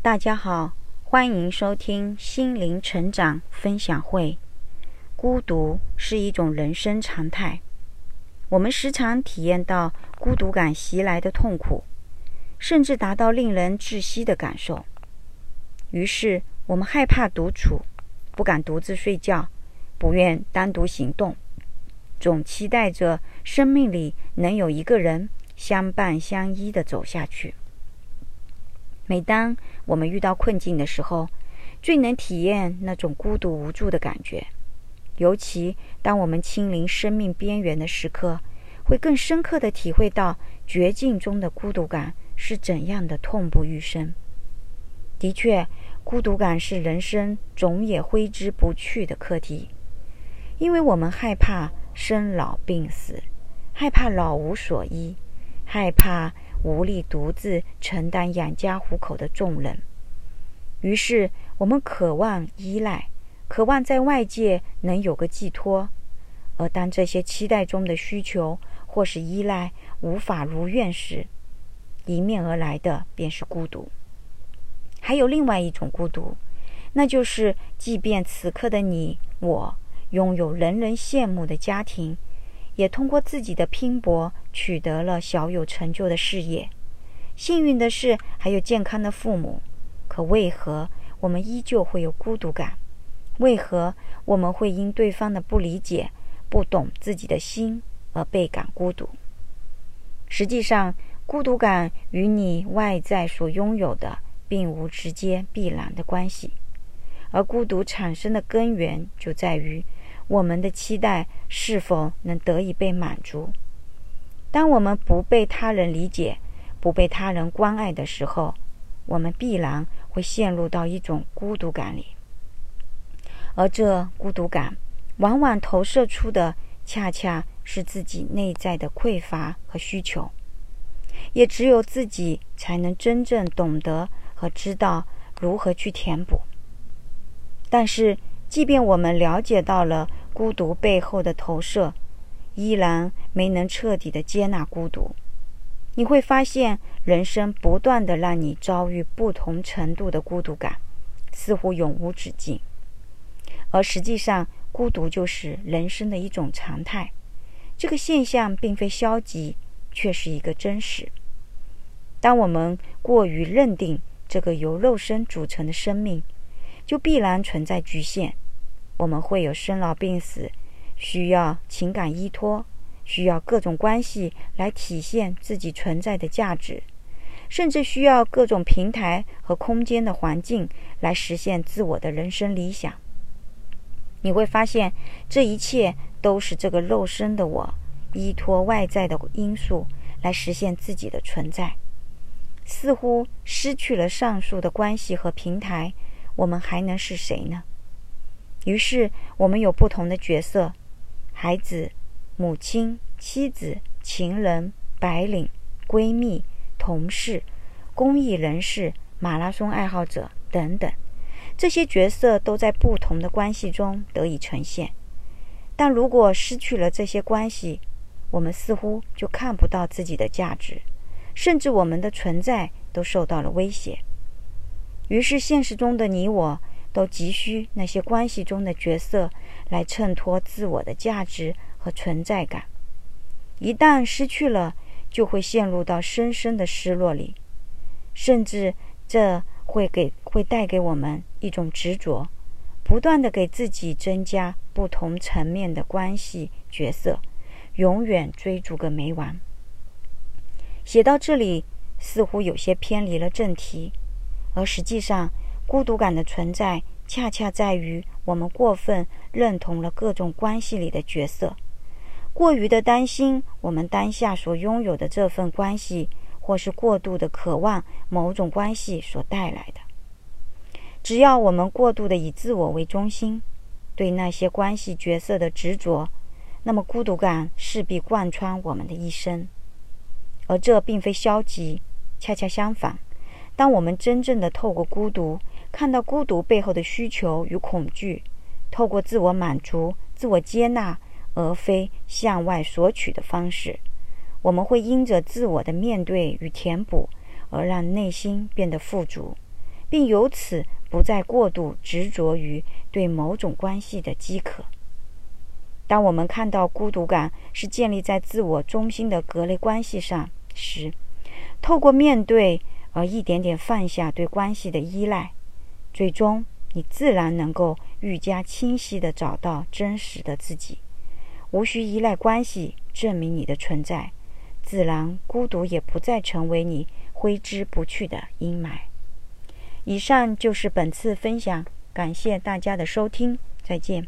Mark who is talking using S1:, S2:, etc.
S1: 大家好，欢迎收听心灵成长分享会。孤独是一种人生常态，我们时常体验到孤独感袭来的痛苦，甚至达到令人窒息的感受。于是，我们害怕独处，不敢独自睡觉，不愿单独行动，总期待着生命里能有一个人相伴相依的走下去。每当我们遇到困境的时候，最能体验那种孤独无助的感觉。尤其当我们亲临生命边缘的时刻，会更深刻地体会到绝境中的孤独感是怎样的痛不欲生。的确，孤独感是人生总也挥之不去的课题，因为我们害怕生老病死，害怕老无所依，害怕。无力独自承担养家糊口的重任，于是我们渴望依赖，渴望在外界能有个寄托。而当这些期待中的需求或是依赖无法如愿时，迎面而来的便是孤独。还有另外一种孤独，那就是即便此刻的你我拥有人人羡慕的家庭。也通过自己的拼搏取得了小有成就的事业，幸运的是还有健康的父母。可为何我们依旧会有孤独感？为何我们会因对方的不理解、不懂自己的心而倍感孤独？实际上，孤独感与你外在所拥有的并无直接必然的关系，而孤独产生的根源就在于。我们的期待是否能得以被满足？当我们不被他人理解、不被他人关爱的时候，我们必然会陷入到一种孤独感里。而这孤独感，往往投射出的恰恰是自己内在的匮乏和需求，也只有自己才能真正懂得和知道如何去填补。但是，即便我们了解到了孤独背后的投射，依然没能彻底的接纳孤独。你会发现，人生不断的让你遭遇不同程度的孤独感，似乎永无止境。而实际上，孤独就是人生的一种常态。这个现象并非消极，却是一个真实。当我们过于认定这个由肉身组成的生命，就必然存在局限，我们会有生老病死，需要情感依托，需要各种关系来体现自己存在的价值，甚至需要各种平台和空间的环境来实现自我的人生理想。你会发现，这一切都是这个肉身的我依托外在的因素来实现自己的存在，似乎失去了上述的关系和平台。我们还能是谁呢？于是，我们有不同的角色：孩子、母亲、妻子、情人、白领、闺蜜、同事、公益人士、马拉松爱好者等等。这些角色都在不同的关系中得以呈现。但如果失去了这些关系，我们似乎就看不到自己的价值，甚至我们的存在都受到了威胁。于是，现实中的你我都急需那些关系中的角色来衬托自我的价值和存在感。一旦失去了，就会陷入到深深的失落里，甚至这会给会带给我们一种执着，不断的给自己增加不同层面的关系角色，永远追逐个没完。写到这里，似乎有些偏离了正题。而实际上，孤独感的存在，恰恰在于我们过分认同了各种关系里的角色，过于的担心我们当下所拥有的这份关系，或是过度的渴望某种关系所带来的。只要我们过度的以自我为中心，对那些关系角色的执着，那么孤独感势必贯穿我们的一生。而这并非消极，恰恰相反。当我们真正的透过孤独，看到孤独背后的需求与恐惧，透过自我满足、自我接纳，而非向外索取的方式，我们会因着自我的面对与填补，而让内心变得富足，并由此不再过度执着于对某种关系的饥渴。当我们看到孤独感是建立在自我中心的隔类关系上时，透过面对而一点点放下对关系的依赖，最终你自然能够愈加清晰地找到真实的自己，无需依赖关系证明你的存在，自然孤独也不再成为你挥之不去的阴霾。以上就是本次分享，感谢大家的收听，再见。